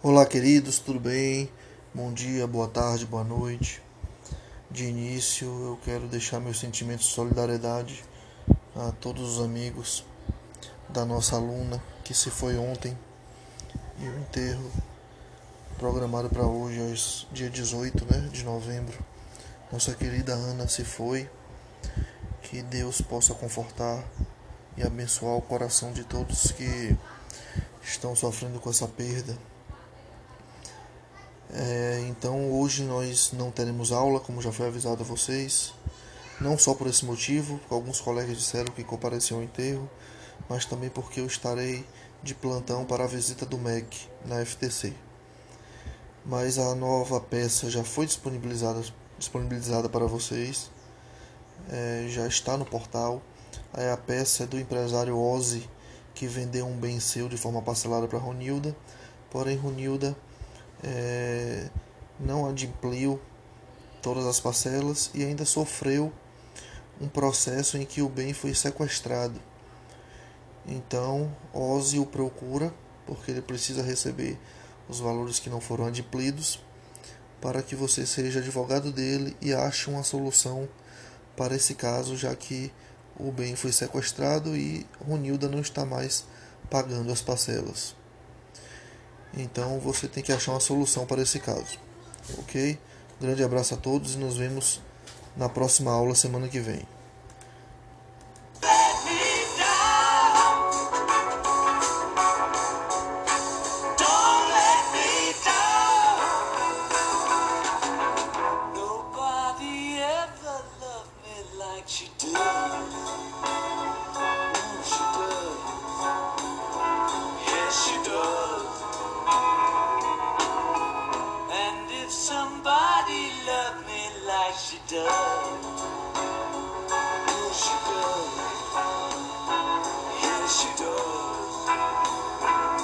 Olá, queridos, tudo bem? Bom dia, boa tarde, boa noite. De início, eu quero deixar meus sentimentos de solidariedade a todos os amigos da nossa aluna que se foi ontem e o enterro programado para hoje, dia 18 né, de novembro. Nossa querida Ana se foi. Que Deus possa confortar e abençoar o coração de todos que estão sofrendo com essa perda. É, então hoje nós não teremos aula, como já foi avisado a vocês. Não só por esse motivo, alguns colegas disseram que compareciam ao enterro, mas também porque eu estarei de plantão para a visita do MEC na FTC. Mas a nova peça já foi disponibilizada, disponibilizada para vocês, é, já está no portal. É a peça é do empresário Ozzy, que vendeu um bem seu de forma parcelada para Ronilda, porém Ronilda é, não adimpliu todas as parcelas e ainda sofreu um processo em que o bem foi sequestrado. Então, Ozzy o procura porque ele precisa receber os valores que não foram adimplidos para que você seja advogado dele e ache uma solução para esse caso, já que o bem foi sequestrado e Ronilda não está mais pagando as parcelas. Então você tem que achar uma solução para esse caso. Ok? grande abraço a todos e nos vemos na próxima aula semana que vem. she. She does.